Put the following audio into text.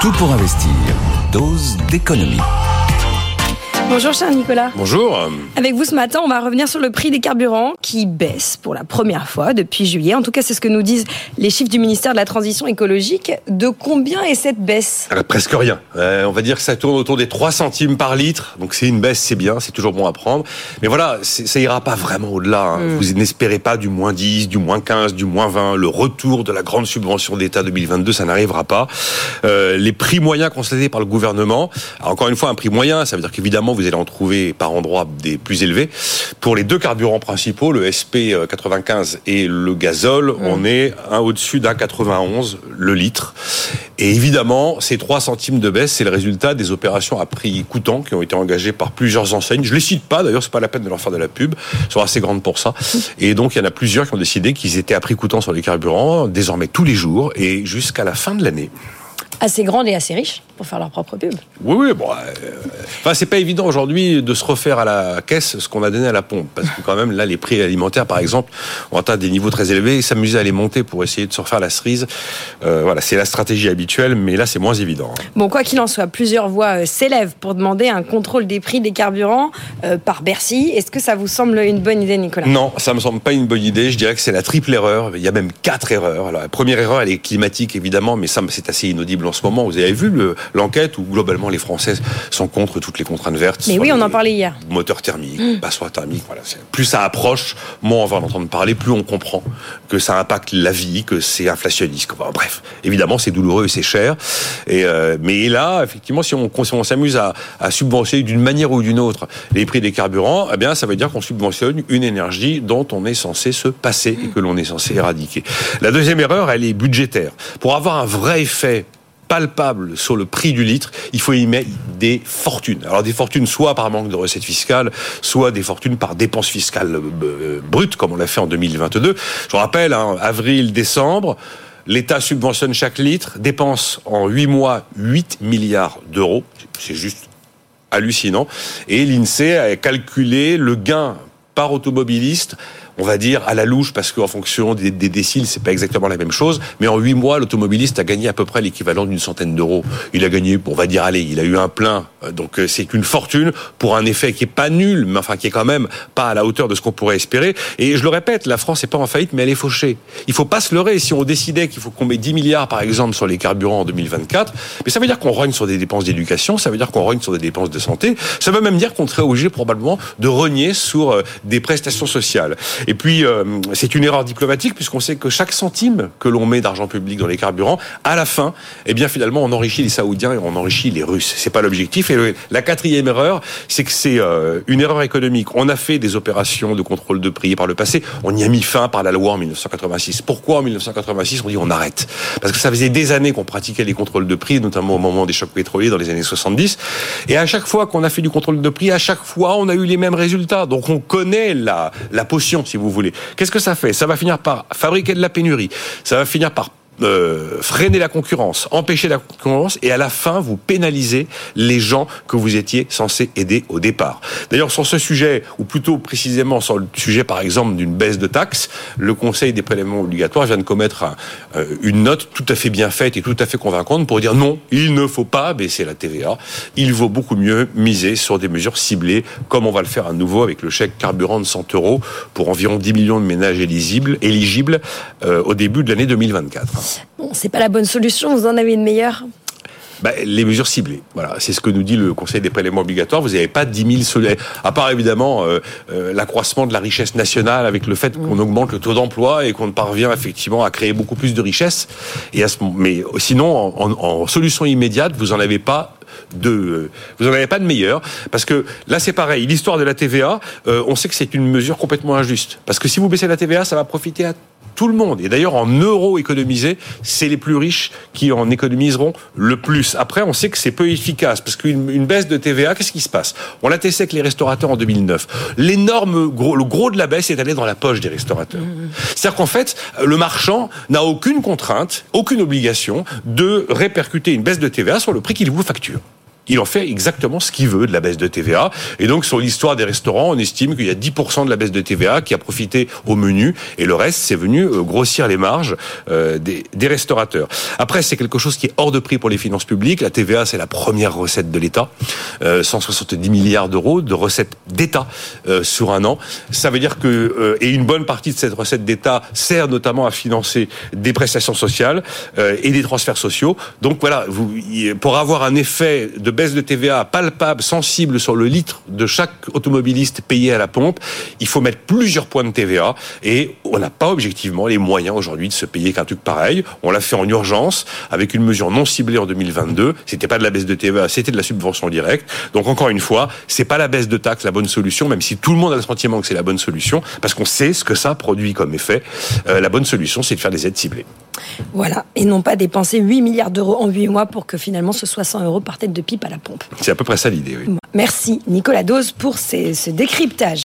Tout pour investir. Dose d'économie. Bonjour cher Nicolas. Bonjour. Avec vous ce matin, on va revenir sur le prix des carburants qui baisse pour la première fois depuis juillet. En tout cas, c'est ce que nous disent les chiffres du ministère de la Transition écologique. De combien est cette baisse? Euh, Presque rien. Euh, on va dire que ça tourne autour des 3 centimes par litre. Donc c'est une baisse, c'est bien, c'est toujours bon à prendre. Mais voilà, ça ira pas vraiment au-delà. hein. Mm. Vous n'espérez pas du moins 10, du moins 15, du moins 20. Le retour de la grande subvention d'État 2022, ça n'arrivera pas. Euh, les prix moyens constatés par le gouvernement, alors encore une fois, un prix moyen, ça veut dire qu'évidemment, vous allez en trouver par endroits des plus élevés. Pour les deux carburants principaux, le SP 95 et le gazole, on est un au-dessus d'un 91 le litre. Et évidemment, ces 3 centimes de baisse, c'est le résultat des opérations à prix coûtant qui ont été engagées par plusieurs enseignes. Je les cite pas, d'ailleurs, c'est pas la peine de leur faire de la pub. Elles sont assez grandes pour ça. Et donc, il y en a plusieurs qui ont décidé qu'ils étaient à prix coûtant sur les carburants, désormais tous les jours et jusqu'à la fin de l'année. Assez grande et assez riche pour faire leur propre pub. Oui, oui, bon. euh, Enfin, c'est pas évident aujourd'hui de se refaire à la caisse ce qu'on a donné à la pompe, parce que quand même là, les prix alimentaires, par exemple, ont atteint des niveaux très élevés. Et s'amuser à les monter pour essayer de se refaire la cerise, euh, voilà, c'est la stratégie habituelle, mais là, c'est moins évident. hein. Bon, quoi qu'il en soit, plusieurs voix euh, s'élèvent pour demander un contrôle des prix des carburants euh, par Bercy. Est-ce que ça vous semble une bonne idée, Nicolas? Non, ça me semble pas une bonne idée. Je dirais que c'est la triple erreur. Il y a même quatre erreurs. Alors, la première erreur, elle est climatique, évidemment, mais ça, c'est assez inaudible en ce moment. Vous avez vu le- l'enquête où globalement les Français sont contre toutes les contraintes vertes. Mais oui, on en parlait hier. Moteurs thermiques, passoires thermiques. Voilà. c'est- Plus ça approche, moins on va en entendre parler, plus on comprend que ça impacte la vie, que c'est inflationniste. Enfin, bref, évidemment, c'est douloureux et c'est cher. Et euh, mais là, effectivement, si on, si on s'amuse à, à subventionner d'une manière ou d'une autre les prix des carburants, eh bien, ça veut dire qu'on subventionne une énergie dont on est censé se passer et que l'on est censé éradiquer. La deuxième erreur, elle est budgétaire. Pour avoir un vrai effet palpable sur le prix du litre, il faut y mettre des fortunes. Alors des fortunes soit par manque de recettes fiscales, soit des fortunes par dépenses fiscales euh, brutes, comme on l'a fait en 2022. Je vous rappelle, hein, avril, décembre, l'État subventionne chaque litre, dépense en 8 mois 8 milliards d'euros. C'est juste hallucinant. Et l'INSEE a calculé le gain par automobiliste on va dire à la louche parce qu'en fonction des, des déciles c'est pas exactement la même chose. Mais en huit mois l'automobiliste a gagné à peu près l'équivalent d'une centaine d'euros. Il a gagné on va dire allez il a eu un plein. Donc euh, c'est une fortune pour un effet qui est pas nul mais enfin qui est quand même pas à la hauteur de ce qu'on pourrait espérer. Et je le répète la France est pas en faillite mais elle est fauchée. Il faut pas se leurrer. Si on décidait qu'il faut qu'on mette 10 milliards par exemple sur les carburants en 2024 mais ça veut dire qu'on rogne sur des dépenses d'éducation ça veut dire qu'on rogne sur des dépenses de santé. Ça veut même dire qu'on serait obligé probablement de rogner sur euh, des prestations sociales et puis, euh, c'est une erreur diplomatique puisqu'on sait que chaque centime que l'on met d'argent public dans les carburants, à la fin, eh bien, finalement, on enrichit les Saoudiens et on enrichit les Russes. C'est pas l'objectif. Et la quatrième erreur, c'est que c'est euh, une erreur économique. On a fait des opérations de contrôle de prix par le passé. On y a mis fin par la loi en 1986. Pourquoi en 1986 on dit on arrête Parce que ça faisait des années qu'on pratiquait les contrôles de prix, notamment au moment des chocs pétroliers dans les années 70. Et à chaque fois qu'on a fait du contrôle de prix, à chaque fois, on a eu les mêmes résultats. Donc on connaît la, la potion, si vous voulez. Qu'est-ce que ça fait? Ça va finir par fabriquer de la pénurie. Ça va finir par euh, freiner la concurrence, empêcher la concurrence, et à la fin, vous pénalisez les gens que vous étiez censé aider au départ. D'ailleurs, sur ce sujet, ou plutôt précisément sur le sujet, par exemple, d'une baisse de taxes, le Conseil des prélèvements obligatoires vient de commettre euh, une note tout à fait bien faite et tout à fait convaincante pour dire non, il ne faut pas baisser la TVA. Il vaut beaucoup mieux miser sur des mesures ciblées, comme on va le faire à nouveau avec le chèque carburant de 100 euros pour environ 10 millions de ménages éligibles, éligibles euh, au début de l'année 2024. Bon, c'est pas la bonne solution, vous en avez une meilleure Bah, les mesures ciblées. Voilà, c'est ce que nous dit le Conseil des prélèvements obligatoires. Vous n'avez pas 10 000 soleils, à part évidemment euh, euh, l'accroissement de la richesse nationale avec le fait qu'on augmente le taux d'emploi et qu'on parvient effectivement à créer beaucoup plus de richesse. Et à ce, moment- mais sinon, en, en- en solution immédiate, vous en avez pas de, vous en avez pas de meilleure parce que là c'est pareil. L'histoire de la TVA, euh, on sait que c'est une mesure complètement injuste parce que si vous baissez la TVA, ça va profiter à tout le monde. Et d'ailleurs, en euros économisés, c'est les plus riches qui en économiseront le plus. Après, on sait que c'est peu efficace parce qu'une baisse de TVA, qu'est-ce qui se passe? On l'a testé avec les restaurateurs en 2009. L'énorme gros, le gros de la baisse est allé dans la poche des restaurateurs. Mmh. C'est-à-dire qu'en fait, le marchand n'a aucune contrainte, aucune obligation de répercuter une baisse de TVA sur le prix qu'il vous facture il en fait exactement ce qu'il veut de la baisse de TVA. Et donc, sur l'histoire des restaurants, on estime qu'il y a 10% de la baisse de TVA qui a profité au menu, et le reste, c'est venu euh, grossir les marges euh, des, restaurateurs. Après, c'est quelque chose qui est hors de prix pour les finances publiques. La TVA, c'est la première recette de l'État. 170 euh, milliards d'euros de recettes d'État sur un an. Ça veut dire que, et une bonne partie de cette recette d'État sert notamment à financer des prestations sociales et des transferts sociaux. Donc voilà, vous, pour avoir un effet de baisse de TVA palpable, sensible sur le litre de chaque automobiliste payé à la pompe, il faut mettre plusieurs points de TVA et on n'a pas objectivement les moyens aujourd'hui de se payer qu'un truc pareil. On l'a fait en urgence avec une mesure non ciblée en 2022. C'était pas de la baisse de TVA, c'était de la subvention directe. Donc encore une fois, c'est pas la baisse de taxes la bonne solution, même si tout le monde a le sentiment que c'est la bonne solution, parce qu'on sait ce que ça produit comme effet. Euh, la bonne solution, c'est de faire des aides ciblées. Voilà, et non pas dépenser 8 milliards d'euros en 8 mois pour que finalement ce soit 100 euros par tête de pipe à la pompe. C'est à peu près ça l'idée, oui. Merci Nicolas Dose pour ce décryptage.